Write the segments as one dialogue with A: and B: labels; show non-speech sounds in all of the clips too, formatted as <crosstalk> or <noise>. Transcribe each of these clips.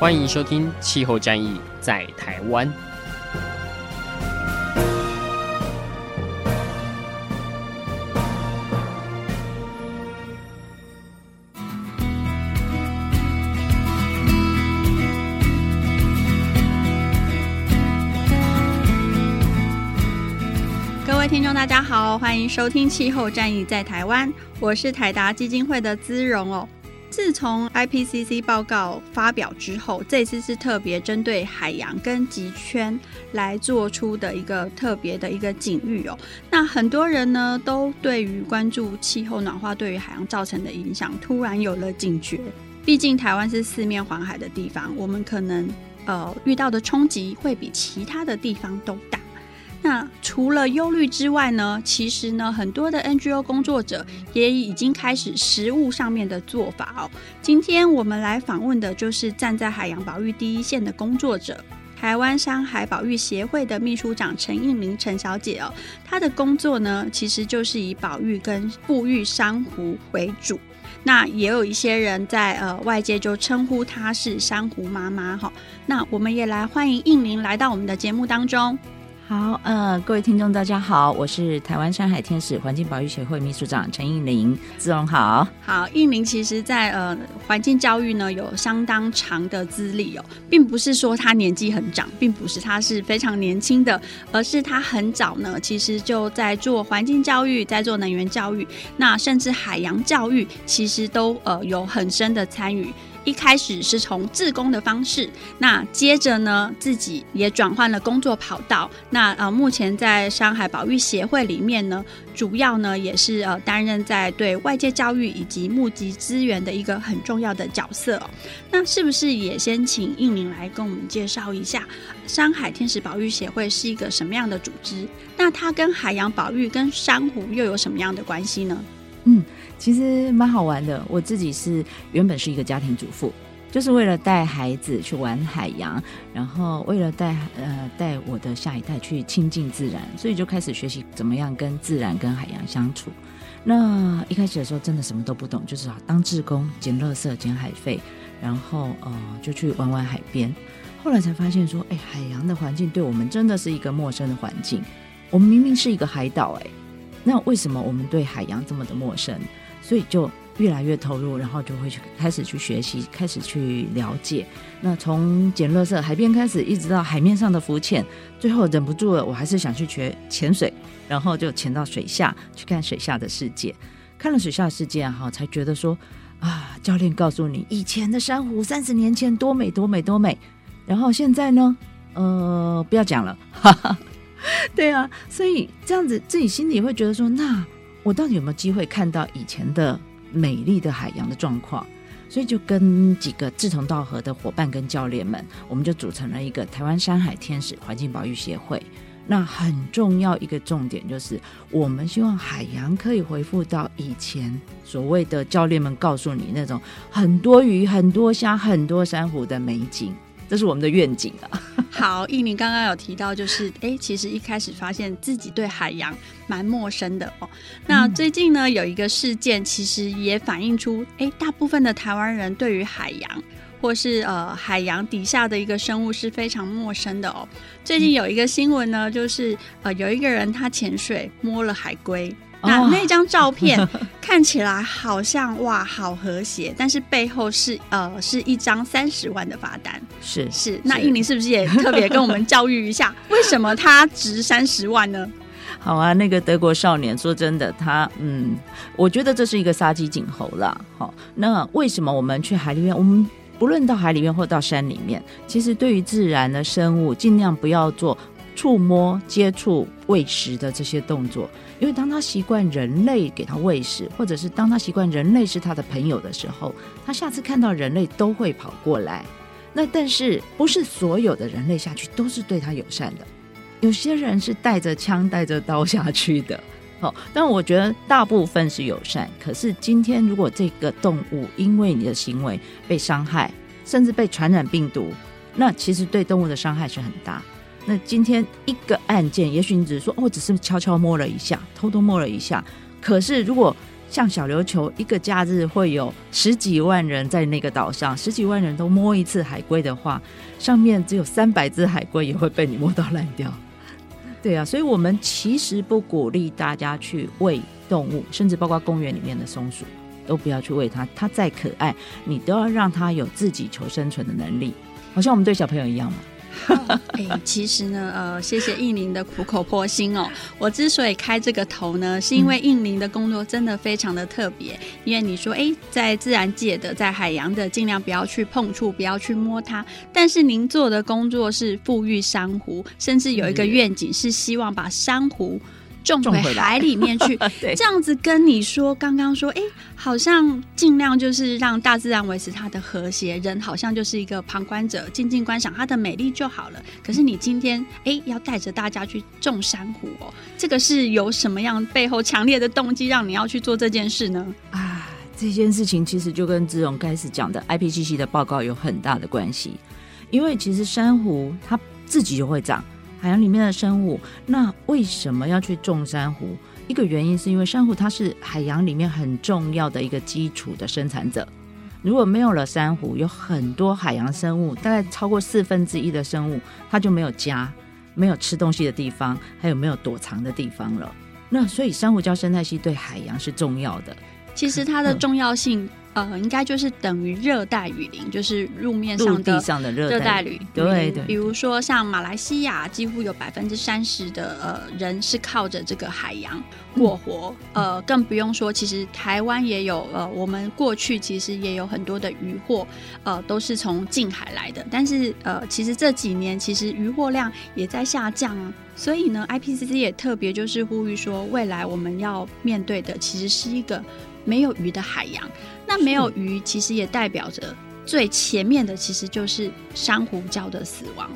A: 欢迎收听《气候战役在台湾》。
B: 各位听众，大家好，欢迎收听《气候战役在台湾》，我是台达基金会的姿蓉哦。自从 IPCC 报告发表之后，这次是特别针对海洋跟极圈来做出的一个特别的一个警喻哦。那很多人呢都对于关注气候暖化对于海洋造成的影响，突然有了警觉。毕竟台湾是四面环海的地方，我们可能呃遇到的冲击会比其他的地方都大。那除了忧虑之外呢，其实呢，很多的 NGO 工作者也已经开始实务上面的做法哦。今天我们来访问的就是站在海洋保育第一线的工作者，台湾山海保育协会的秘书长陈映玲陈小姐哦。她的工作呢，其实就是以保育跟复育珊瑚为主。那也有一些人在呃外界就称呼她是珊瑚妈妈哈。那我们也来欢迎映玲来到我们的节目当中。
C: 好，呃，各位听众，大家好，我是台湾山海天使环境保育协会秘书长陈映玲，姿蓉好。
B: 好，映玲其实在呃环境教育呢有相当长的资历哦，并不是说她年纪很长，并不是她是非常年轻的，而是她很早呢，其实就在做环境教育，在做能源教育，那甚至海洋教育，其实都呃有很深的参与。一开始是从志工的方式，那接着呢，自己也转换了工作跑道。那呃，目前在山海保育协会里面呢，主要呢也是呃担任在对外界教育以及募集资源的一个很重要的角色。那是不是也先请应明来跟我们介绍一下山海天使保育协会是一个什么样的组织？那它跟海洋保育跟珊瑚又有什么样的关系呢？
C: 嗯。其实蛮好玩的。我自己是原本是一个家庭主妇，就是为了带孩子去玩海洋，然后为了带呃带我的下一代去亲近自然，所以就开始学习怎么样跟自然跟海洋相处。那一开始的时候真的什么都不懂，就是啊当志工捡垃圾、捡海废，然后呃就去玩玩海边。后来才发现说，哎，海洋的环境对我们真的是一个陌生的环境。我们明明是一个海岛，哎，那为什么我们对海洋这么的陌生？所以就越来越投入，然后就会去开始去学习，开始去了解。那从捡垃圾海边开始，一直到海面上的浮潜，最后忍不住了，我还是想去学潜水，然后就潜到水下去看水下的世界。看了水下的世界哈，才觉得说啊，教练告诉你，以前的珊瑚三十年前多美多美多美，然后现在呢，呃，不要讲了，哈哈。对啊，所以这样子自己心里会觉得说那。我到底有没有机会看到以前的美丽的海洋的状况？所以就跟几个志同道合的伙伴跟教练们，我们就组成了一个台湾山海天使环境保育协会。那很重要一个重点就是，我们希望海洋可以恢复到以前所谓的教练们告诉你那种很多鱼、很多虾、很多珊瑚的美景。这是我们的愿景啊！<laughs>
B: 好，印尼刚刚有提到，就是哎，其实一开始发现自己对海洋蛮陌生的哦。那最近呢，有一个事件，其实也反映出，哎，大部分的台湾人对于海洋或是呃海洋底下的一个生物是非常陌生的哦。最近有一个新闻呢，就是呃有一个人他潜水摸了海龟。那那张照片 <laughs> 看起来好像哇，好和谐，但是背后是呃是一张三十万的罚单。
C: 是是，
B: 那印尼是不是也特别跟我们教育一下，<laughs> 为什么它值三十万呢？
C: 好啊，那个德国少年，说真的，他嗯，我觉得这是一个杀鸡儆猴啦。好，那为什么我们去海里面，我们不论到海里面或到山里面，其实对于自然的生物，尽量不要做。触摸、接触、喂食的这些动作。因为当他习惯人类给他喂食，或者是当他习惯人类是他的朋友的时候，他下次看到人类都会跑过来。那但是不是所有的人类下去都是对他友善的？有些人是带着枪、带着刀下去的。<laughs> 好，但我觉得大部分是友善。可是今天如果这个动物因为你的行为被伤害，甚至被传染病毒，那其实对动物的伤害是很大。那今天一个案件，也许你只是说，哦，只是悄悄摸了一下，偷偷摸了一下。可是如果像小琉球一个假日会有十几万人在那个岛上，十几万人都摸一次海龟的话，上面只有三百只海龟也会被你摸到烂掉。对啊，所以我们其实不鼓励大家去喂动物，甚至包括公园里面的松鼠，都不要去喂它。它再可爱，你都要让它有自己求生存的能力，好像我们对小朋友一样嘛。
B: 哎、欸，其实呢，呃，谢谢应宁的苦口婆心哦。我之所以开这个头呢，是因为应宁的工作真的非常的特别。因为你说，哎、欸，在自然界的，在海洋的，尽量不要去碰触，不要去摸它。但是您做的工作是富裕珊瑚，甚至有一个愿景是希望把珊瑚。种回海里面去，<laughs> 这样子跟你说，刚刚说，哎，好像尽量就是让大自然维持它的和谐，人好像就是一个旁观者，静静观赏它的美丽就好了。可是你今天，哎，要带着大家去种珊瑚哦，这个是有什么样背后强烈的动机让你要去做这件事呢？
C: 啊，这件事情其实就跟志荣开始讲的 IPCC 的报告有很大的关系，因为其实珊瑚它自己就会长。海洋里面的生物，那为什么要去种珊瑚？一个原因是因为珊瑚它是海洋里面很重要的一个基础的生产者。如果没有了珊瑚，有很多海洋生物，大概超过四分之一的生物，它就没有家，没有吃东西的地方，还有没有躲藏的地方了。那所以珊瑚礁生态系对海洋是重要的。
B: 其实它的重要性。呃，应该就是等于热带雨林，就是路面上的热带雨林。对对，比如说像马来西亚，几乎有百分之三十的呃人是靠着这个海洋过活。嗯、呃，更不用说，其实台湾也有呃，我们过去其实也有很多的渔获，呃，都是从近海来的。但是呃，其实这几年其实渔获量也在下降啊。所以呢，IPCC 也特别就是呼吁说，未来我们要面对的其实是一个。没有鱼的海洋，那没有鱼，其实也代表着最前面的，其实就是珊瑚礁的死亡，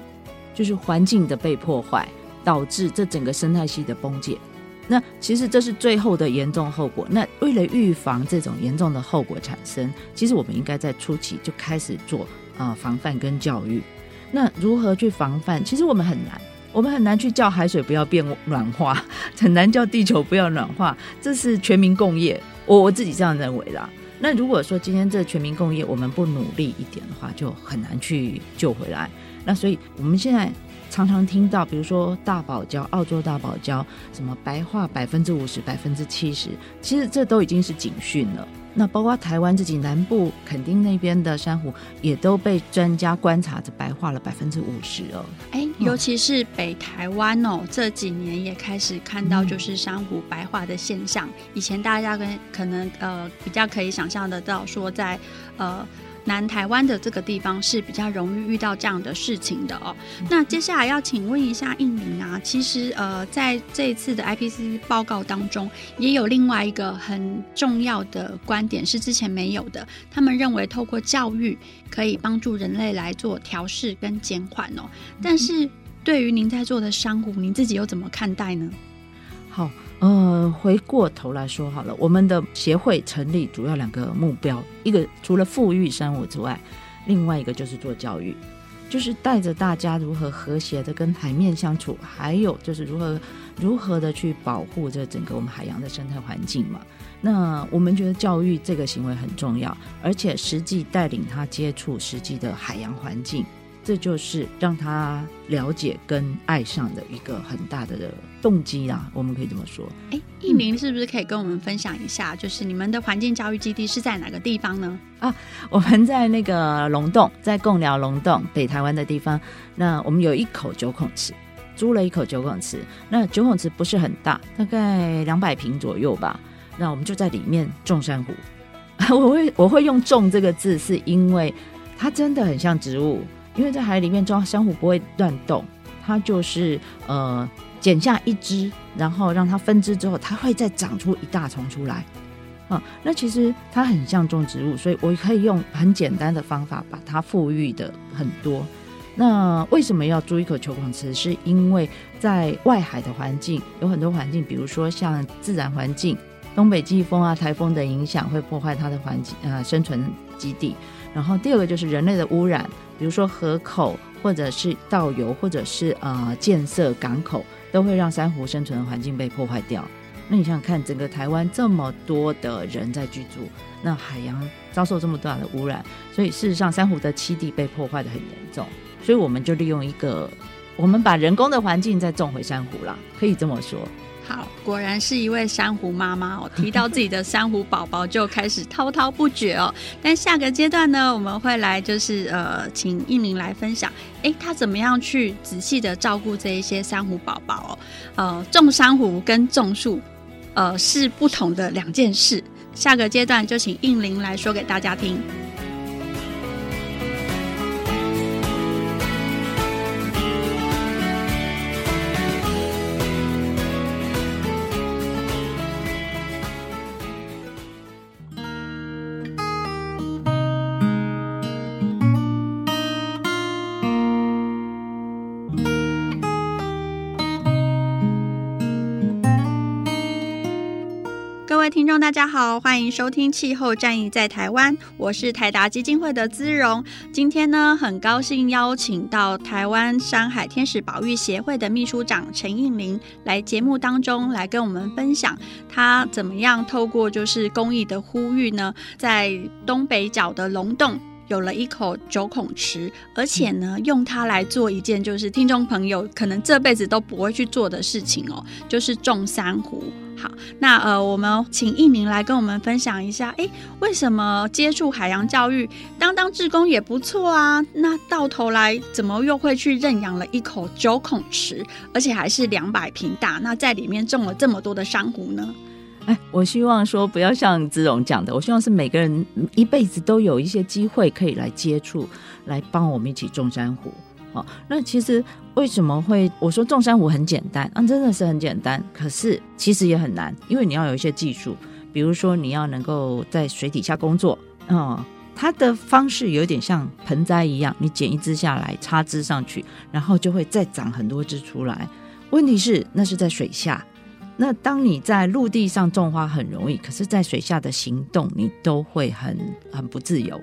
C: 就是环境的被破坏，导致这整个生态系的崩解。那其实这是最后的严重后果。那为了预防这种严重的后果产生，其实我们应该在初期就开始做啊、呃、防范跟教育。那如何去防范？其实我们很难，我们很难去叫海水不要变暖化，<laughs> 很难叫地球不要暖化，这是全民共业。我我自己这样认为啦。那如果说今天这全民共业，我们不努力一点的话，就很难去救回来。那所以我们现在常常听到，比如说大堡礁、澳洲大堡礁，什么白化百分之五十、百分之七十，其实这都已经是警讯了。那包括台湾自己南部垦丁那边的珊瑚，也都被专家观察着白化了百分之五十哦。
B: 哎、欸，尤其是北台湾哦，这几年也开始看到就是珊瑚白化的现象。嗯、以前大家跟可能呃比较可以想象得到，说在呃。南台湾的这个地方是比较容易遇到这样的事情的哦。那接下来要请问一下印尼啊，其实呃，在这一次的 IPCC 报告当中，也有另外一个很重要的观点是之前没有的。他们认为透过教育可以帮助人类来做调试跟减缓哦。但是对于您在做的商户，您自己又怎么看待呢？
C: 好。呃，回过头来说好了，我们的协会成立主要两个目标，一个除了复育珊瑚之外，另外一个就是做教育，就是带着大家如何和谐的跟海面相处，还有就是如何如何的去保护这整个我们海洋的生态环境嘛。那我们觉得教育这个行为很重要，而且实际带领他接触实际的海洋环境。这就是让他了解跟爱上的一个很大的动机啦，我们可以这么说。
B: 哎，艺宁是不是可以跟我们分享一下，就是你们的环境教育基地是在哪个地方呢？
C: 啊，我们在那个龙洞，在贡寮龙洞北台湾的地方。那我们有一口九孔池，租了一口九孔池。那九孔池不是很大，大概两百平左右吧。那我们就在里面种珊瑚。<laughs> 我会我会用“种”这个字，是因为它真的很像植物。因为在海里面装珊瑚不会乱动，它就是呃剪下一只，然后让它分枝之后，它会再长出一大丛出来。啊，那其实它很像种植物，所以我可以用很简单的方法把它复育的很多。那为什么要租一口球孔池？是因为在外海的环境有很多环境，比如说像自然环境，东北季风啊、台风的影响会破坏它的环境呃生存基地。然后第二个就是人类的污染，比如说河口或者是倒油，或者是呃建设港口，都会让珊瑚生存的环境被破坏掉。那你想想看，整个台湾这么多的人在居住，那海洋遭受这么大的污染，所以事实上珊瑚的栖地被破坏得很严重。所以我们就利用一个，我们把人工的环境再种回珊瑚啦，可以这么说。
B: 好，果然是一位珊瑚妈妈哦。提到自己的珊瑚宝宝，就开始滔滔不绝哦。<laughs> 但下个阶段呢，我们会来就是呃，请映玲来分享，哎，她怎么样去仔细的照顾这一些珊瑚宝宝哦？呃，种珊瑚跟种树。呃，是不同的两件事。下个阶段就请应玲来说给大家听。听众，大家好，欢迎收听《气候战役在台湾》，我是台达基金会的姿蓉。今天呢，很高兴邀请到台湾山海天使保育协会的秘书长陈映玲来节目当中来跟我们分享，他怎么样透过就是公益的呼吁呢，在东北角的龙洞有了一口九孔池，而且呢，用它来做一件就是听众朋友可能这辈子都不会去做的事情哦，就是种珊瑚。好，那呃，我们请一鸣来跟我们分享一下，诶，为什么接触海洋教育，当当志工也不错啊？那到头来怎么又会去认养了一口九孔池，而且还是两百平大？那在里面种了这么多的珊瑚呢？
C: 哎，我希望说不要像姿蓉讲的，我希望是每个人一辈子都有一些机会可以来接触，来帮我们一起种珊瑚。哦，那其实为什么会我说种珊瑚很简单？啊，真的是很简单，可是其实也很难，因为你要有一些技术，比如说你要能够在水底下工作，哦，它的方式有点像盆栽一样，你剪一枝下来，插枝上去，然后就会再长很多枝出来。问题是那是在水下，那当你在陆地上种花很容易，可是在水下的行动你都会很很不自由。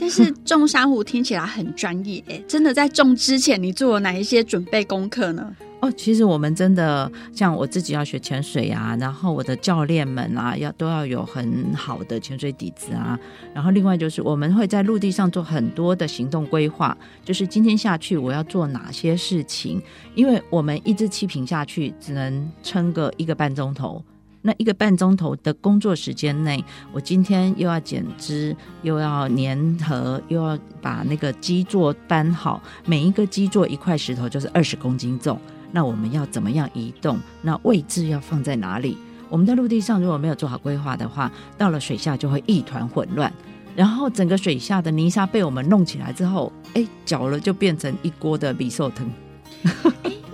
B: 但是种珊瑚听起来很专业，哎，真的在种之前你做了哪一些准备功课呢？
C: 哦，其实我们真的像我自己要学潜水啊，然后我的教练们啊，要都要有很好的潜水底子啊。然后另外就是我们会在陆地上做很多的行动规划，就是今天下去我要做哪些事情，因为我们一支气瓶下去只能撑个一个半钟头。那一个半钟头的工作时间内，我今天又要剪枝，又要粘合，又要把那个基座搬好。每一个基座一块石头就是二十公斤重。那我们要怎么样移动？那位置要放在哪里？我们在陆地上如果没有做好规划的话，到了水下就会一团混乱。然后整个水下的泥沙被我们弄起来之后，哎，搅了就变成一锅的米寿
B: 藤。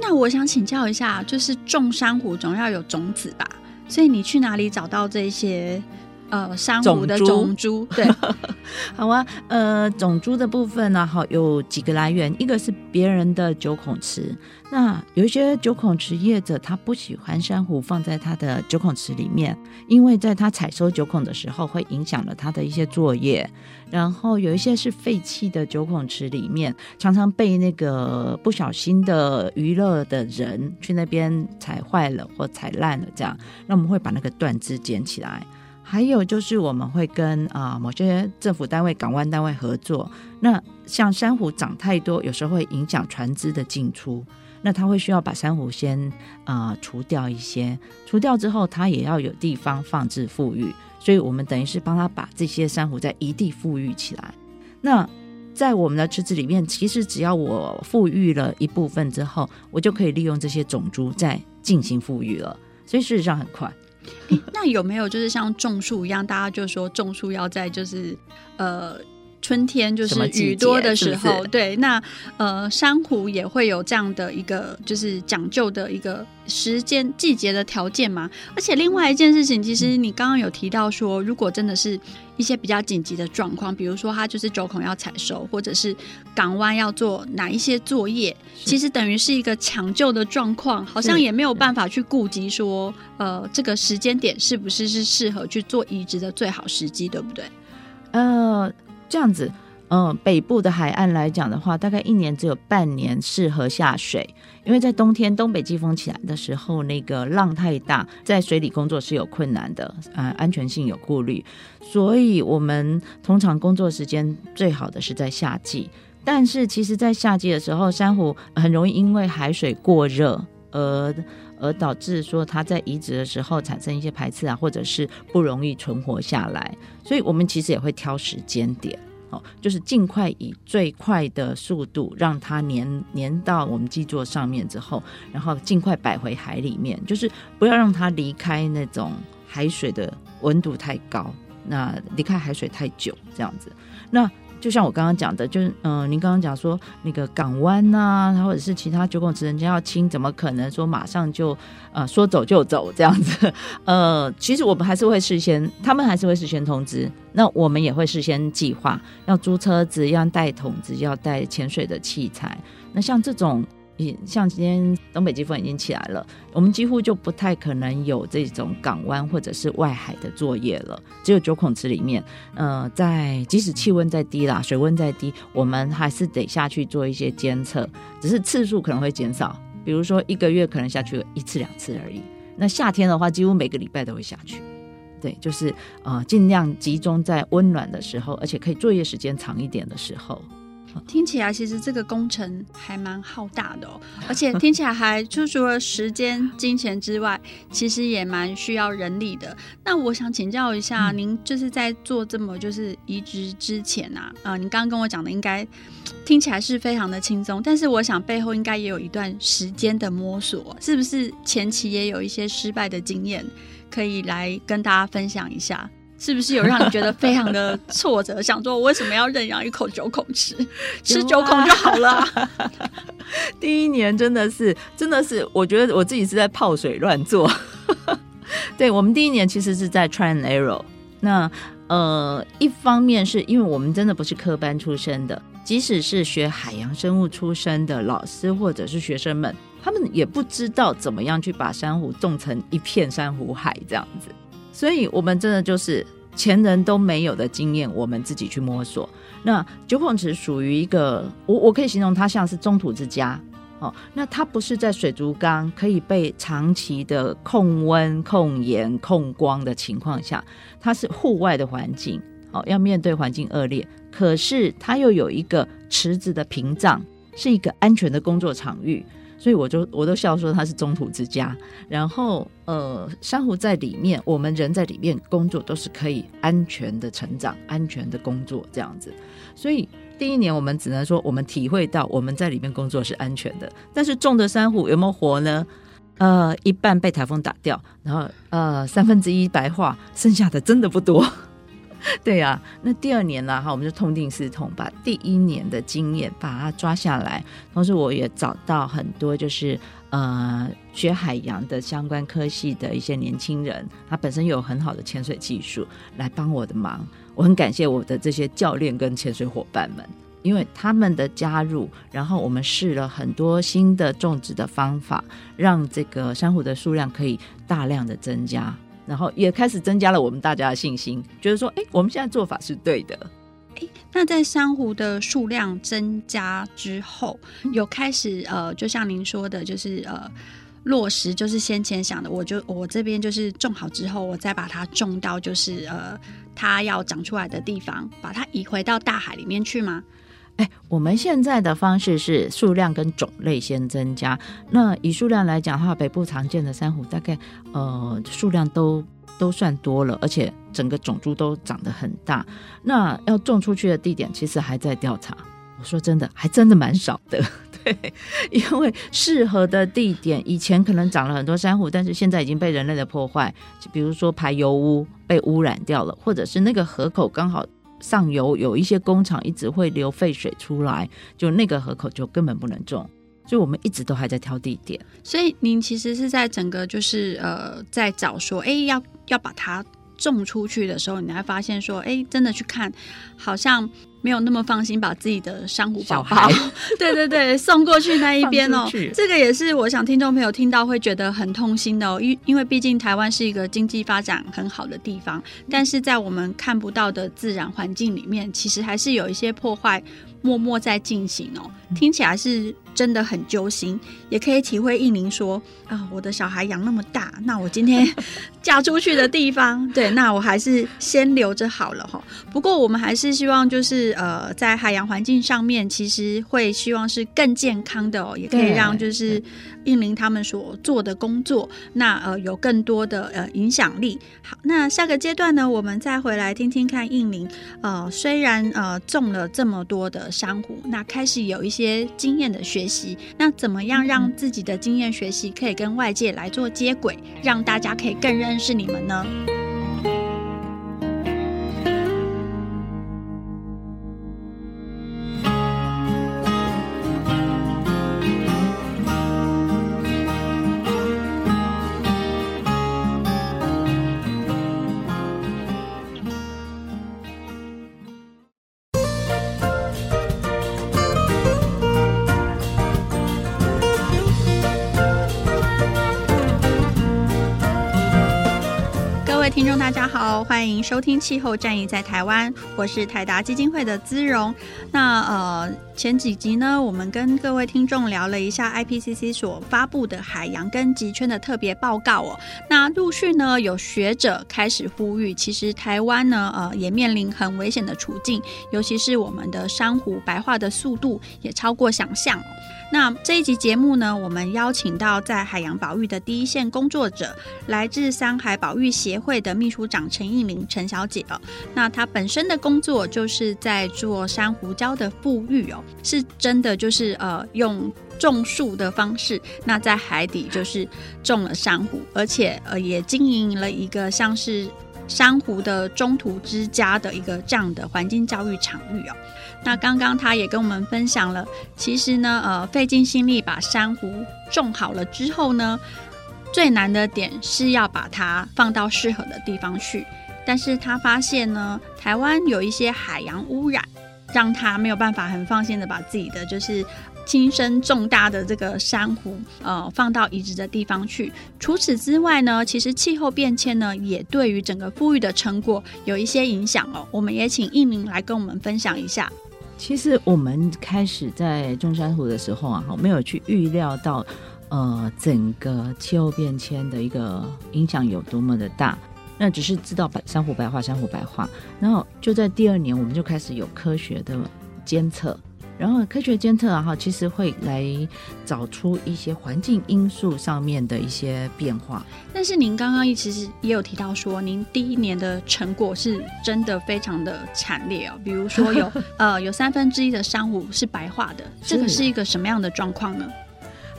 B: 那我想请教一下，就是种珊瑚总要有种子吧？所以你去哪里找到这些呃珊瑚的种株？<laughs> 对，
C: 好啊，呃，种株的部分呢、啊，好有几个来源，一个是别人的九孔池。那有一些九孔池业者，他不喜欢珊瑚放在他的九孔池里面，因为在他采收九孔的时候，会影响了他的一些作业。然后有一些是废弃的九孔池里面，常常被那个不小心的娱乐的人去那边踩坏了或踩烂了，这样，那我们会把那个断枝捡起来。还有就是我们会跟啊、某些政府单位、港湾单位合作。那像珊瑚长太多，有时候会影响船只的进出。那他会需要把珊瑚先啊、除掉一些，除掉之后，他也要有地方放置富裕，所以我们等于是帮他把这些珊瑚再一地富裕起来。那在我们的池子里面，其实只要我富裕了一部分之后，我就可以利用这些种株再进行富裕了，所以事实上很快。
B: 那有没有就是像种树一样，大家就说种树要在就是呃。春天就是雨多的时候，
C: 是是
B: 对，那呃珊瑚也会有这样的一个就是讲究的一个时间季节的条件嘛。而且另外一件事情，其实你刚刚有提到说，如果真的是一些比较紧急的状况，比如说它就是九孔要采收，或者是港湾要做哪一些作业，其实等于是一个抢救的状况，好像也没有办法去顾及说，呃，这个时间点是不是是适合去做移植的最好时机，对不对？
C: 呃，这样子，嗯、北部的海岸来讲的话，大概一年只有半年适合下水，因为在冬天东北季风起来的时候，那个浪太大，在水里工作是有困难的，呃，安全性有顾虑，所以我们通常工作时间最好的是在夏季。但是其实，在夏季的时候，珊瑚很容易因为海水过热而而导致说它在移植的时候产生一些排斥啊，或者是不容易存活下来。所以我们其实也会挑时间点，哦，就是尽快以最快的速度让它粘粘到我们基座上面之后，然后尽快摆回海里面，就是不要让它离开那种海水的温度太高，那离开海水太久这样子，那。就像我刚刚讲的，就是嗯、您刚刚讲说那个港湾呐、啊，或者是其他九孔池，人家要清，怎么可能说马上就呃说走就走这样子？<laughs> 呃，其实我们还是会事先，他们还是会事先通知，那我们也会事先计划，要租车子，要带桶子，要带潜水的器材。那像这种。像今天东北季风已经起来了，我们几乎就不太可能有这种港湾或者是外海的作业了。只有九孔池里面，呃，在即使气温再低啦，水温再低，我们还是得下去做一些监测，只是次数可能会减少，比如说一个月可能下去一次两次而已。那夏天的话，几乎每个礼拜都会下去。对，就是呃，尽量集中在温暖的时候，而且可以作业时间长一点的时候。
B: 听起来其实这个工程还蛮浩大的哦，而且听起来还就除了时间、金钱之外，其实也蛮需要人力的。那我想请教一下，您就是在做这么就是移植之前啊，啊、呃，您刚刚跟我讲的应该听起来是非常的轻松，但是我想背后应该也有一段时间的摸索，是不是前期也有一些失败的经验可以来跟大家分享一下？是不是有让你觉得非常的 <laughs> 挫折？想说我为什么要认养一口九孔吃，吃九孔就好了、啊？<laughs>
C: 第一年真的是，真的是，我觉得我自己是在泡水乱做。<laughs> 对，我们第一年其实是在 try and error。那呃，一方面是因为我们真的不是科班出身的，即使是学海洋生物出身的老师或者是学生们，他们也不知道怎么样去把珊瑚种成一片珊瑚海这样子。所以，我们真的就是前人都没有的经验，我们自己去摸索。那九孔池属于一个，我我可以形容它像是中土之家哦。那它不是在水族缸可以被长期的控温、控盐、控光的情况下，它是户外的环境哦，要面对环境恶劣，可是它又有一个池子的屏障，是一个安全的工作场域。所以我就我都笑说它是中土之家，然后呃，珊瑚在里面，我们人在里面工作都是可以安全的成长、安全的工作这样子。所以第一年我们只能说我们体会到我们在里面工作是安全的，但是种的珊瑚有没有活呢？呃，一半被台风打掉，然后呃三分之一白化，剩下的真的不多。<laughs> 对呀、啊，那第二年呢？哈，我们就痛定思痛，把第一年的经验把它抓下来。同时，我也找到很多就是呃学海洋的相关科系的一些年轻人，他本身有很好的潜水技术来帮我的忙。我很感谢我的这些教练跟潜水伙伴们，因为他们的加入，然后我们试了很多新的种植的方法，让这个珊瑚的数量可以大量的增加。然后也开始增加了我们大家的信心，觉得说，哎，我们现在做法是对的。
B: 哎，那在珊瑚的数量增加之后，有开始呃，就像您说的，就是呃，落实，就是先前想的，我就我这边就是种好之后，我再把它种到就是呃，它要长出来的地方，把它移回到大海里面去吗？
C: 哎，我们现在的方式是数量跟种类先增加。那以数量来讲的话，北部常见的珊瑚大概呃数量都都算多了，而且整个种株都长得很大。那要种出去的地点其实还在调查。我说真的，还真的蛮少的。对，因为适合的地点以前可能长了很多珊瑚，但是现在已经被人类的破坏，比如说排油污被污染掉了，或者是那个河口刚好。上游有一些工厂一直会流废水出来，就那个河口就根本不能种。所以我们一直都还在挑地点。
B: 所以您其实是在整个就是呃，在找说，哎，要要把它种出去的时候，你还发现说，哎，真的去看，好像没有那么放心把自己的珊瑚宝宝，对对对，送过去那一边哦。这个也是我想听众朋友听到会觉得很痛心的哦，因因为毕竟台湾是一个经济发展很好的地方，但是在我们看不到的自然环境里面，其实还是有一些破坏默默在进行哦。听起来是。真的很揪心，也可以体会印宁说啊，我的小孩养那么大，那我今天 <laughs> 嫁出去的地方，对，那我还是先留着好了哈。不过我们还是希望，就是呃，在海洋环境上面，其实会希望是更健康的哦，也可以让就是印宁他们所做的工作，那呃有更多的呃影响力。好，那下个阶段呢，我们再回来听听看印宁，呃，虽然呃种了这么多的珊瑚，那开始有一些经验的学习。那怎么样让自己的经验学习可以跟外界来做接轨，让大家可以更认识你们呢？听众大家好，欢迎收听《气候战役在台湾》，我是台达基金会的姿融。那呃，前几集呢，我们跟各位听众聊了一下 IPCC 所发布的海洋跟极圈的特别报告哦。那陆续呢，有学者开始呼吁，其实台湾呢，呃，也面临很危险的处境，尤其是我们的珊瑚白化的速度也超过想象。那这一集节目呢，我们邀请到在海洋保育的第一线工作者，来自三海保育协会的秘书长陈印宁陈小姐哦。那她本身的工作就是在做珊瑚礁的复育哦，是真的就是呃用种树的方式，那在海底就是种了珊瑚，而且呃也经营了一个像是珊瑚的中途之家的一个这样的环境教育场域哦。那刚刚他也跟我们分享了，其实呢，呃，费尽心力把珊瑚种好了之后呢，最难的点是要把它放到适合的地方去。但是他发现呢，台湾有一些海洋污染，让他没有办法很放心的把自己的就是亲生重大的这个珊瑚，呃，放到移植的地方去。除此之外呢，其实气候变迁呢，也对于整个复育的成果有一些影响哦。我们也请印宁来跟我们分享一下。
C: 其实我们开始在种珊瑚的时候啊，哈，没有去预料到，呃，整个气候变迁的一个影响有多么的大。那只是知道白珊瑚白化，珊瑚白化，然后就在第二年，我们就开始有科学的监测。然后科学监测啊，哈，其实会来找出一些环境因素上面的一些变化。
B: 但是您刚刚其实也有提到说，您第一年的成果是真的非常的惨烈哦。比如说有 <laughs> 呃有三分之一的珊瑚是白化的，这个是一个什么样的状况呢？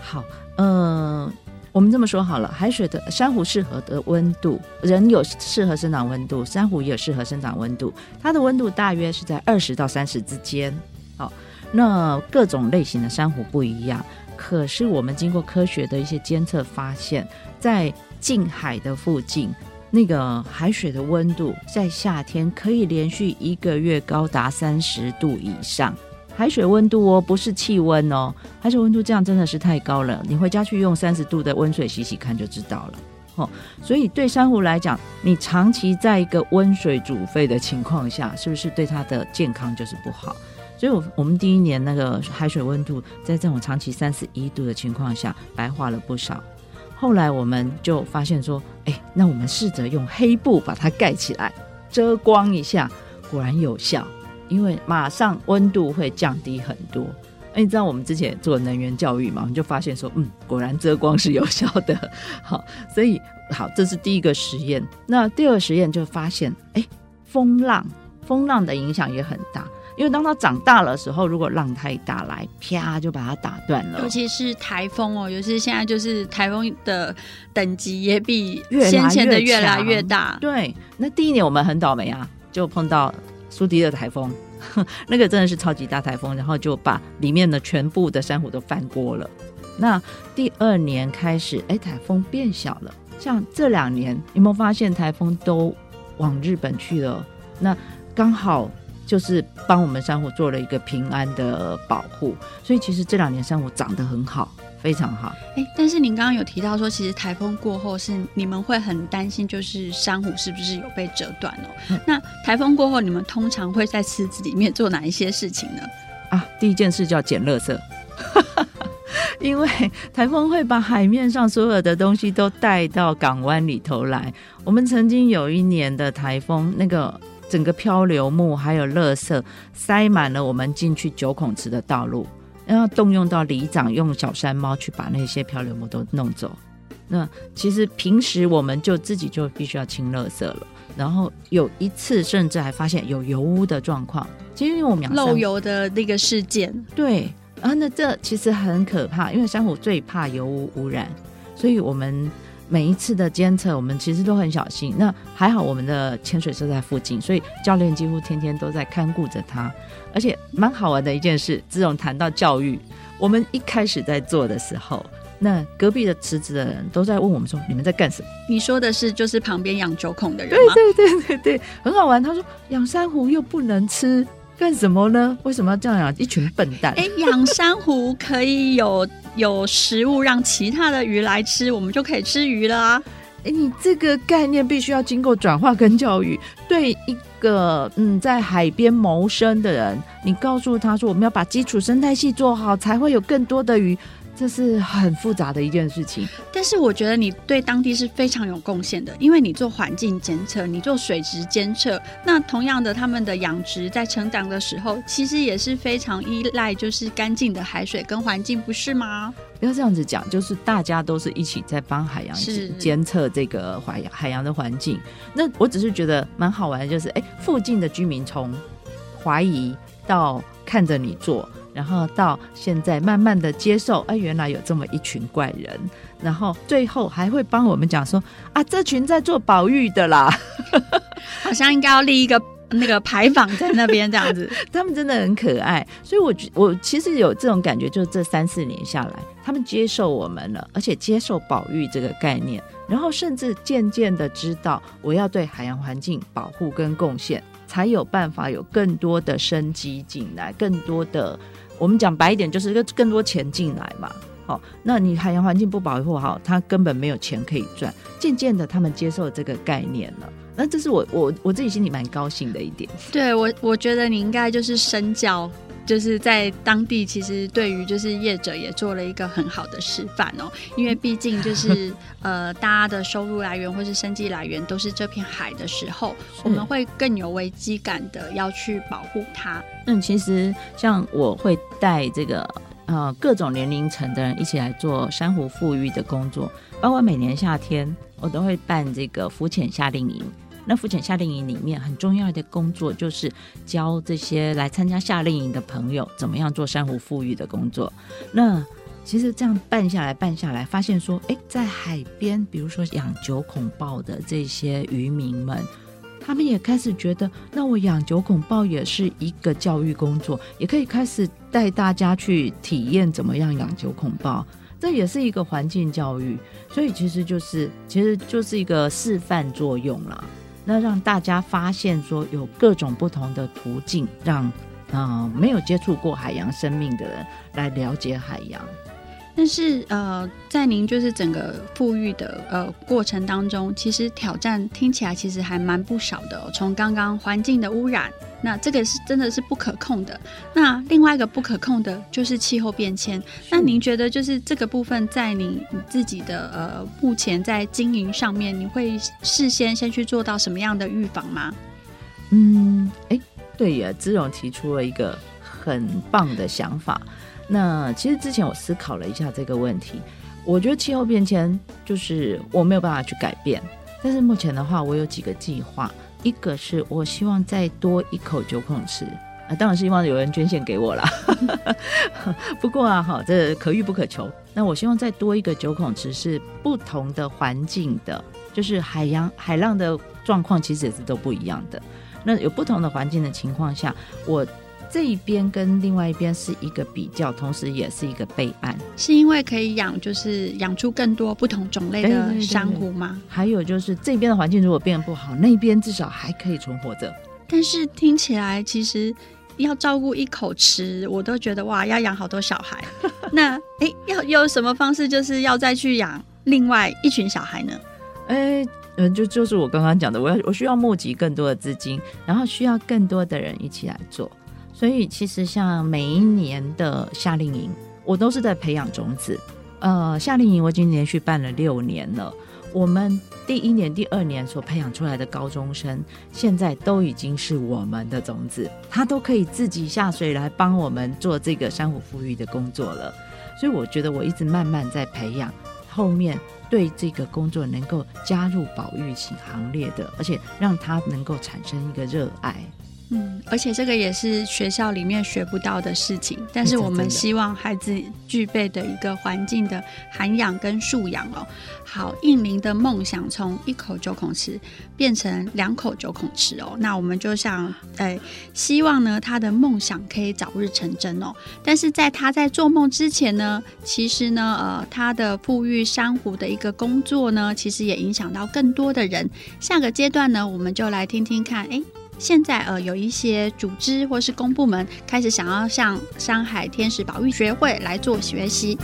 C: 好，呃，我们这么说好了，海水的珊瑚适合的温度，人有适合生长温度，珊瑚也有适合生长温度，它的温度大约是在二十到三十之间。好。那各种类型的珊瑚不一样，可是我们经过科学的一些监测发现，在近海的附近，那个海水的温度在夏天可以连续一个月高达三十度以上。海水温度哦，不是气温哦，海水温度这样真的是太高了。你回家去用三十度的温水洗洗看就知道了。哦，所以对珊瑚来讲，你长期在一个温水煮沸的情况下，是不是对它的健康就是不好？所以，我我们第一年那个海水温度在这种长期三十一度的情况下，白化了不少。后来我们就发现说，哎，那我们试着用黑布把它盖起来，遮光一下，果然有效，因为马上温度会降低很多。哎，你知道我们之前做能源教育嘛？我们就发现说，嗯，果然遮光是有效的。<laughs> 好，所以好，这是第一个实验。那第二个实验就发现，哎，风浪，风浪的影响也很大。因为当它长大的时候，如果浪太大来，啪就把它打断了。
B: 尤其是台风哦，尤其是现在就是台风的等级也比先前的越来越大。
C: 对，那第一年我们很倒霉啊，就碰到苏迪勒台风，<laughs> 那个真的是超级大台风，然后就把里面的全部的珊瑚都翻锅了。那第二年开始，哎，台风变小了。像这两年，有没有发现台风都往日本去了？那刚好就是帮我们珊瑚做了一个平安的保护，所以其实这两年珊瑚长得很好。非常好，
B: 哎，但是您刚刚有提到说，其实台风过后是你们会很担心，就是珊瑚是不是有被折断哦？嗯、那台风过后，你们通常会在池子里面做哪一些事情呢？
C: 啊，第一件事叫捡垃圾，<laughs> 因为台风会把海面上所有的东西都带到港湾里头来。我们曾经有一年的台风，那个整个漂流木还有垃圾塞满了我们进去九孔池的道路。然后动用到里长用小山猫去把那些漂流木都弄走。那其实平时我们就自己就必须要清垃圾了。然后有一次甚至还发现有油污的状况，其实因为我们
B: 漏油的那个事件。
C: 对，啊，那这其实很可怕，因为珊瑚最怕油污污染，所以我们。每一次的监测，我们其实都很小心。那还好，我们的潜水社在附近，所以教练几乎天天都在看顾着他。而且蛮好玩的一件事，自从谈到教育，我们一开始在做的时候，那隔壁的池子的人都在问我们说：“你们在干什么？”
B: 你说的是就是旁边养九孔的人
C: 吗？对对对对对，很好玩。他说：“养珊瑚又不能吃。”干什么呢？为什么要这样养？一群笨蛋！
B: 哎，养珊瑚可以有有食物让其他的鱼来吃，我们就可以吃鱼了啊！
C: 哎，你这个概念必须要经过转化跟教育。对一个嗯在海边谋生的人，你告诉他说，我们要把基础生态系做好，才会有更多的鱼。这是很复杂的一件事情，
B: 但是我觉得你对当地是非常有贡献的，因为你做环境监测，你做水质监测，那同样的，他们的养殖在成长的时候，其实也是非常依赖就是干净的海水跟环境，不是吗？
C: 不要这样子讲，就是大家都是一起在帮海洋监测这个海洋海洋的环境。那我只是觉得蛮好玩的，就是哎，附近的居民从怀疑到看着你做。然后到现在慢慢的接受，哎，原来有这么一群怪人，然后最后还会帮我们讲说啊，这群在做保育的啦，<laughs>
B: 好像应该要立一个那个牌坊在那边这样子。<laughs>
C: 他们真的很可爱，所以我我其实有这种感觉，就是这三四年下来，他们接受我们了，而且接受保育这个概念，然后甚至渐渐的知道我要对海洋环境保护跟贡献，才有办法有更多的生机进来，更多的。我们讲白一点，就是一个更多钱进来嘛。好，那你海洋环境不保护好，他根本没有钱可以赚。渐渐的，他们接受这个概念了。那这是我我我自己心里蛮高兴的一点。
B: 对我，我觉得你应该就是身教。就是在当地，其实对于就是业者也做了一个很好的示范哦。因为毕竟就 <laughs> 是呃，大家的收入来源或是生计来源都是这片海的时候，我们会更有危机感的要去保护它。
C: 嗯，其实像我会带这个呃各种年龄层的人一起来做珊瑚富裕的工作，包括每年夏天我都会办这个浮潜夏令营。那浮潜夏令营里面很重要的工作就是教这些来参加夏令营的朋友怎么样做珊瑚复育的工作。那其实这样办下来，办下来，发现说，诶，在海边，比如说养九孔鲍的这些渔民们，他们也开始觉得，那我养九孔鲍也是一个教育工作，也可以开始带大家去体验怎么样养九孔鲍，这也是一个环境教育。所以其实就是，其实就是一个示范作用啦。那让大家发现说有各种不同的途径，让啊、呃、没有接触过海洋生命的人来了解海洋。
B: 但是呃，在您就是整个富裕的呃过程当中，其实挑战听起来其实还蛮不少的哦。从刚刚环境的污染。那这个是真的是不可控的。那另外一个不可控的就是气候变迁。那您觉得就是这个部分，在你自己的呃目前在经营上面，你会事先先去做到什么样的预防吗？
C: 嗯，哎，对呀，资荣提出了一个很棒的想法。那其实之前我思考了一下这个问题，我觉得气候变迁就是我没有办法去改变，但是目前的话，我有几个计划。一个是我希望再多一口九孔池啊，当然是希望有人捐献给我啦。<laughs> 不过啊，哈，这可遇不可求。那我希望再多一个九孔池，是不同的环境的，就是海洋海浪的状况其实也是都不一样的。那有不同的环境的情况下，我这一边跟另外一边是一个比较，同时也是一个备案。
B: 是因为可以养，就是养出更多不同种类的珊瑚吗？
C: 对对对对，还有就是这边的环境如果变得不好，那边至少还可以存活着。
B: 但是听起来其实。要照顾一口池，我都觉得哇，要养好多小孩。<laughs> 那哎，要有什么方式，就是要再去养另外一群小孩呢？
C: 哎，嗯，就就是我刚刚讲的，我要我需要募集更多的资金，然后需要更多的人一起来做。所以其实像每一年的夏令营，我都是在培养种子。呃，夏令营我已经连续办了六年了。我们第一年、第二年所培养出来的高中生，现在都已经是我们的种子，他都可以自己下水来帮我们做这个珊瑚复育的工作了。所以我觉得我一直慢慢在培养，后面对这个工作能够加入保育型行列的，而且让他能够产生一个热爱。
B: 嗯，而且这个也是学校里面学不到的事情，但是我们希望孩子具备的一个环境的涵养跟素养哦。好，应明的梦想从一口九孔吃变成两口九孔吃哦，那我们就想，哎，希望呢他的梦想可以早日成真哦。但是在他在做梦之前呢，其实呢，呃，他的富裕珊瑚的一个工作呢，其实也影响到更多的人。下个阶段呢，我们就来听听看，哎。现在呃，有一些组织或是公部门开始想要向山海天使保育学会来做学习。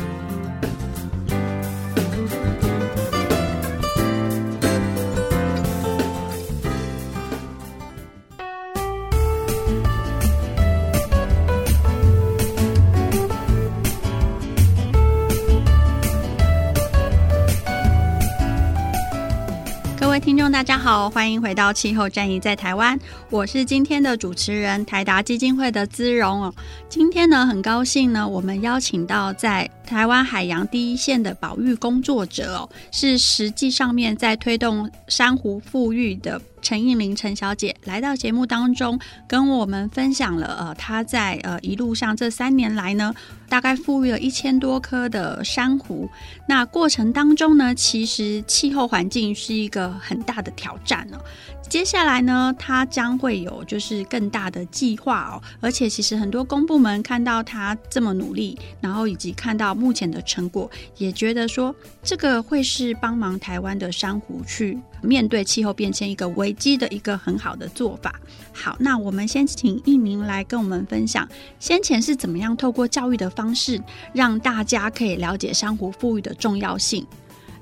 B: 听众大家好，欢迎回到气候战役在台湾，我是今天的主持人台达基金会的姿荣哦。今天呢，很高兴呢，我们邀请到在台湾海洋第一线的保育工作者哦，是实际上面在推动珊瑚富裕的。陈印宁陈小姐来到节目当中，跟我们分享了呃，她在呃一路上这三年来呢，大概复育了一千多颗的珊瑚。那过程当中呢，其实气候环境是一个很大的挑战呢。接下来呢，他将会有就是更大的计划哦，而且其实很多公部门看到他这么努力，然后以及看到目前的成果，也觉得说这个会是帮忙台湾的珊瑚去面对气候变迁一个危机的一个很好的做法。好，那我们先请印宁来跟我们分享，先前是怎么样透过教育的方式，让大家可以了解珊瑚复育的重要性。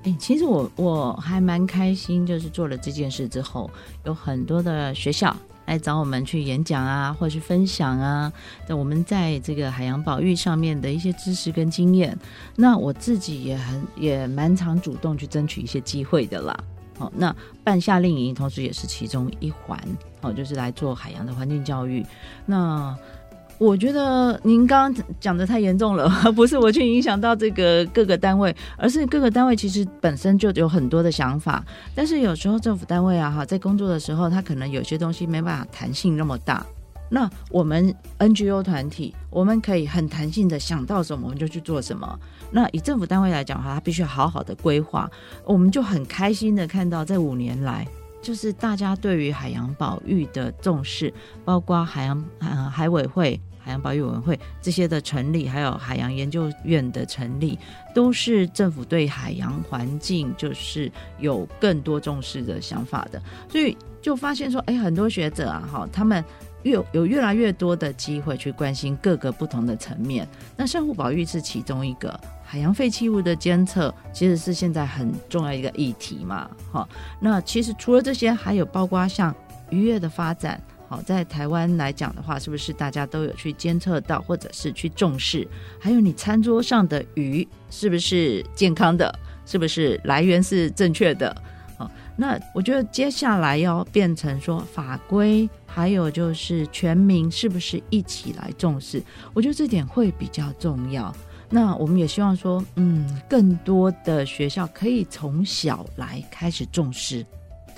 C: 哎，其实我我还蛮开心，就是做了这件事之后，有很多的学校来找我们去演讲啊，或者是分享啊，那我们在这个海洋保育上面的一些知识跟经验。那我自己也很也蛮常主动去争取一些机会的啦。好，那办夏令营同时也是其中一环，好，就是来做海洋的环境教育。那我觉得您刚刚讲的太严重了，<laughs> 不是我去影响到这个各个单位，而是各个单位其实本身就有很多的想法，但是有时候政府单位啊哈，在工作的时候，他可能有些东西没办法弹性那么大。那我们 NGO 团体，我们可以很弹性的想到什么我们就去做什么。那以政府单位来讲的话，他必须好好的规划。我们就很开心的看到，这五年来。就是大家对于海洋保育的重视，包括海洋呃海委会、海洋保育委员会这些的成立，还有海洋研究院的成立，都是政府对海洋环境就是有更多重视的想法的。所以就发现说，哎，很多学者啊，哈，他们越有越来越多的机会去关心各个不同的层面。那珊瑚保育是其中一个。海洋废弃物的监测其实是现在很重要一个议题嘛，好，那其实除了这些，还有包括像渔业的发展，好，在台湾来讲的话，是不是大家都有去监测到，或者是去重视？还有你餐桌上的鱼是不是健康的？是不是来源是正确的？那我觉得接下来要变成说法规，还有就是全民是不是一起来重视？我觉得这点会比较重要。那我们也希望说，嗯，更多的学校可以从小来开始重视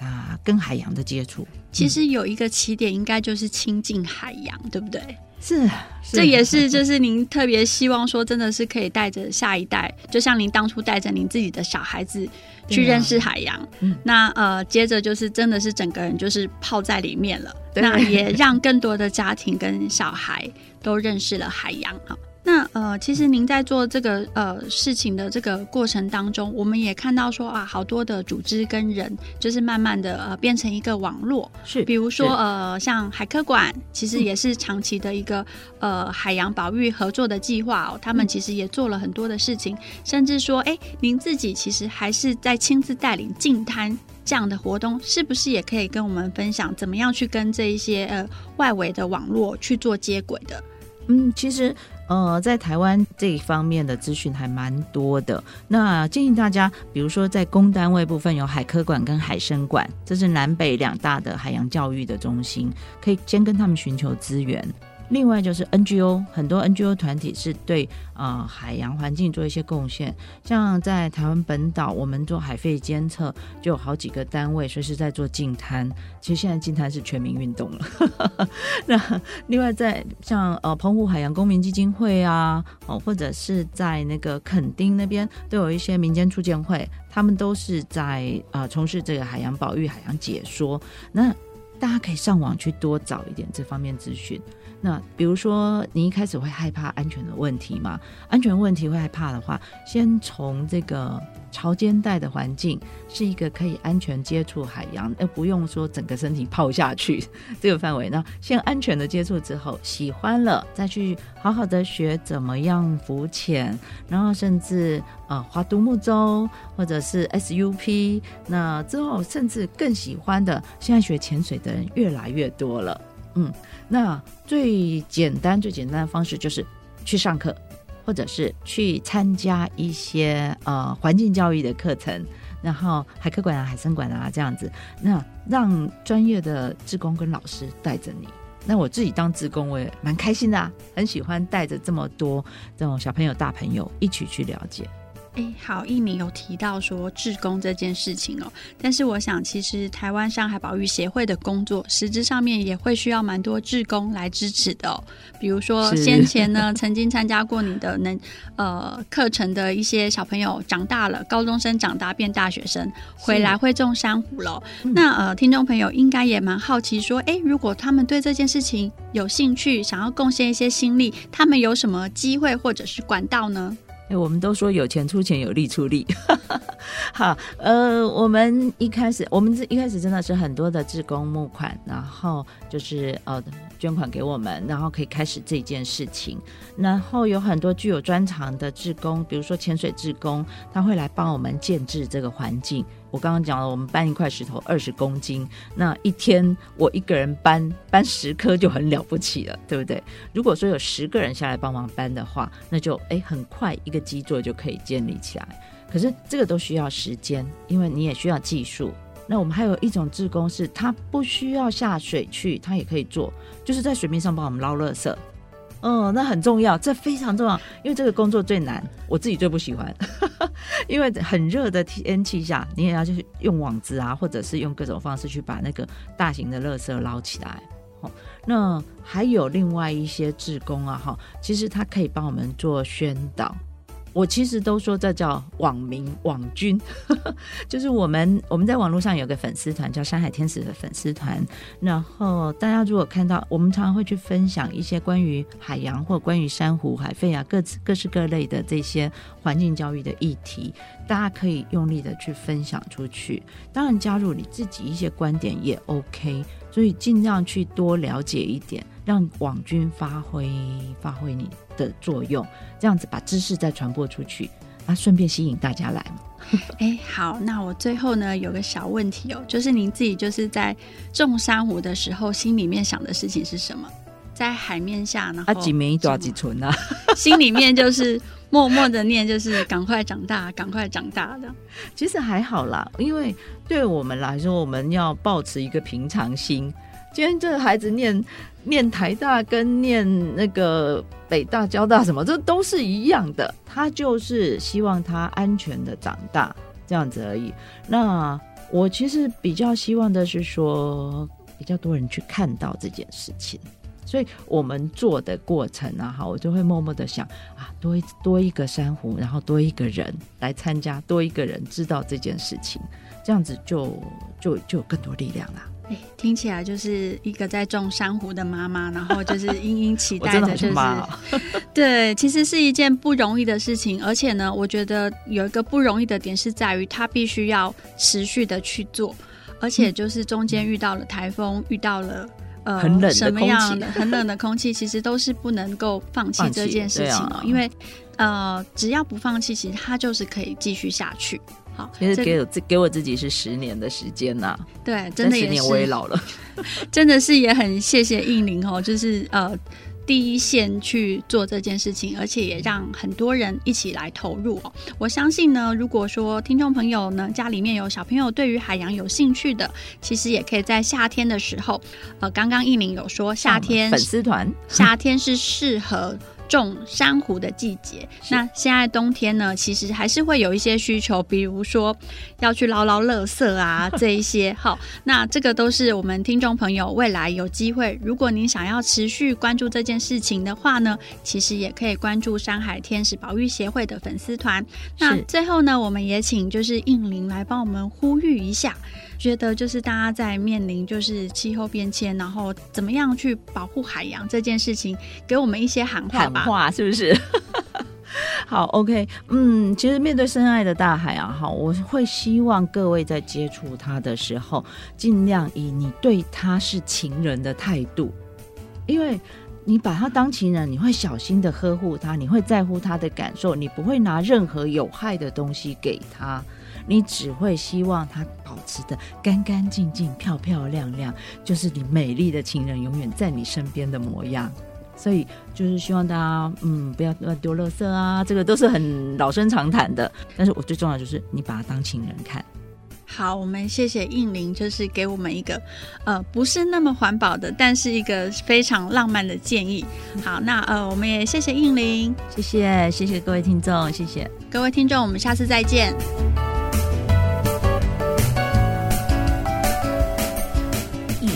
C: 他跟海洋的接触。
B: 其实有一个起点，应该就是亲近海洋，对不对？
C: 是，是
B: 这也是就是您特别希望说，真的是可以带着下一代，就像您当初带着您自己的小孩子去认识海洋。嗯、那呃，接着就是真的是整个人就是泡在里面了。那也让更多的家庭跟小孩都认识了海洋啊。那呃，其实您在做这个呃事情的这个过程当中，我们也看到说啊，好多的组织跟人，就是慢慢的呃变成一个网络。
C: 是，
B: 比如说呃，像海科馆，其实也是长期的一个呃海洋保育合作的计划哦。他们其实也做了很多的事情，甚至说，哎，您自己其实还是在亲自带领净滩这样的活动，是不是也可以跟我们分享，怎么样去跟这一些呃外围的网络去做接轨的？
C: 嗯，其实。呃，在台湾这一方面的资讯还蛮多的。那建议大家，比如说在公单位部分有海科馆跟海生馆，这是南北两大的海洋教育的中心，可以先跟他们寻求资源。另外就是 NGO，很多 NGO 团体是对、呃、海洋环境做一些贡献。像在台湾本岛，我们做海废监测，就有好几个单位随时在做净滩。其实现在净滩是全民运动了。<laughs> 那另外在像呃澎湖海洋公民基金会啊，哦或者是在那个垦丁那边，都有一些民间促建会，他们都是在啊从事这个海洋保育、海洋解说。那大家可以上网去多找一点这方面资讯。那比如说，你一开始会害怕安全的问题嘛？安全问题会害怕的话，先从这个潮间带的环境是一个可以安全接触海洋，而不用说整个身体泡下去这个范围。那先安全的接触之后，喜欢了再去好好的学怎么样浮潜，然后甚至呃划独木舟或者是 SUP。那之后甚至更喜欢的，现在学潜水的人越来越多了。嗯，那最简单、最简单的方式就是去上课，或者是去参加一些呃环境教育的课程，然后海科馆啊、海生馆啊这样子，那让专业的志工跟老师带着你。那我自己当志工，我也蛮开心的啊，很喜欢带着这么多这种小朋友、大朋友一起去了解。
B: 哎，好，一鸣有提到说志工这件事情哦，但是我想，其实台湾上海保育协会的工作，实质上面也会需要蛮多志工来支持的哦。比如说，先前呢，曾经参加过你的能呃课程的一些小朋友，长大了，高中生长大变大学生，回来会种珊瑚了。那呃，听众朋友应该也蛮好奇说，哎，如果他们对这件事情有兴趣，想要贡献一些心力，他们有什么机会或者是管道呢？
C: 哎，我们都说有钱出钱，有力出力。<laughs> 好，呃，我们一开始，我们一开始真的是很多的志工募款，然后就是呃捐款给我们，然后可以开始这件事情。然后有很多具有专长的志工，比如说潜水志工，他会来帮我们建制这个环境。我刚刚讲了，我们搬一块石头二十公斤，那一天我一个人搬搬十颗就很了不起了，对不对？如果说有十个人下来帮忙搬的话，那就诶很快一个基座就可以建立起来。可是这个都需要时间，因为你也需要技术。那我们还有一种志工是，他不需要下水去，他也可以做，就是在水面上帮我们捞垃圾。哦，那很重要，这非常重要，因为这个工作最难，我自己最不喜欢，<laughs> 因为很热的天气下，你也要去用网子啊，或者是用各种方式去把那个大型的垃圾捞起来。那还有另外一些志工啊，哈，其实他可以帮我们做宣导。我其实都说这叫网民网军，<laughs> 就是我们我们在网络上有个粉丝团叫山海天使的粉丝团，然后大家如果看到我们常常会去分享一些关于海洋或关于珊瑚、海肺啊各各式各类的这些环境教育的议题，大家可以用力的去分享出去。当然加入你自己一些观点也 OK，所以尽量去多了解一点。让网军发挥发挥你的作用，这样子把知识再传播出去，啊，顺便吸引大家来嘛。<laughs>
B: 哎，好，那我最后呢有个小问题哦，就是您自己就是在种珊瑚的时候，心里面想的事情是什么？在海面下呢？
C: 啊，几枚多几存啊？<laughs>
B: 心里面就是默默的念，就是赶快长大，赶快长大的。
C: 其实还好啦，因为对我们来说，我们要保持一个平常心。今天这个孩子念念台大跟念那个北大、交大什么，这都是一样的。他就是希望他安全的长大，这样子而已。那我其实比较希望的是说，比较多人去看到这件事情。所以我们做的过程啊，哈，我就会默默的想啊，多一多一个珊瑚，然后多一个人来参加，多一个人知道这件事情，这样子就就就有更多力量啦。
B: 哎，听起来就是一个在种珊瑚的妈妈，<laughs> 然后就是殷殷期待的，就是 <laughs> 对，其实是一件不容易的事情，而且呢，我觉得有一个不容易的点是在于，它必须要持续的去做，而且就是中间遇到了台风，遇到了。呃，
C: 很冷的
B: 什么样的 <laughs> 很冷的空气，其实都是不能够放弃这件事情哦。因为呃，只要不放弃，其实它就是可以继续下去。好，
C: 其实给我自给我自己是十年的时间呐。
B: 对，真的也是。十年
C: 我也老了，<laughs>
B: 真的是也很谢谢应林哦，就是呃。第一线去做这件事情，而且也让很多人一起来投入哦。我相信呢，如果说听众朋友呢，家里面有小朋友对于海洋有兴趣的，其实也可以在夏天的时候，呃，刚刚应林有说夏天
C: 粉丝团，
B: 夏天是适合。种珊瑚的季节，那现在冬天呢，其实还是会有一些需求，比如说要去捞捞垃圾啊，<laughs> 这一些。好，那这个都是我们听众朋友未来有机会，如果您想要持续关注这件事情的话呢，其实也可以关注山海天使保育协会的粉丝团。那最后呢，我们也请就是应玲来帮我们呼吁一下。觉得就是大家在面临就是气候变迁，然后怎么样去保护海洋这件事情，给我们一些喊话吧。
C: 话是不是？<laughs> 好，OK，嗯，其实面对深爱的大海啊，哈，我会希望各位在接触它的时候，尽量以你对它是情人的态度，因为你把它当情人，你会小心的呵护它，你会在乎它的感受，你不会拿任何有害的东西给它。你只会希望它保持的干干净净、漂漂亮亮，就是你美丽的情人永远在你身边的模样。所以就是希望大家，嗯，不要乱丢垃圾啊，这个都是很老生常谈的。但是我最重要就是你把它当情人看。
B: 好，我们谢谢应玲，就是给我们一个呃不是那么环保的，但是一个非常浪漫的建议。好，那呃我们也谢谢应玲，
C: 谢谢谢谢各位听众，谢谢
B: 各位听众，我们下次再见。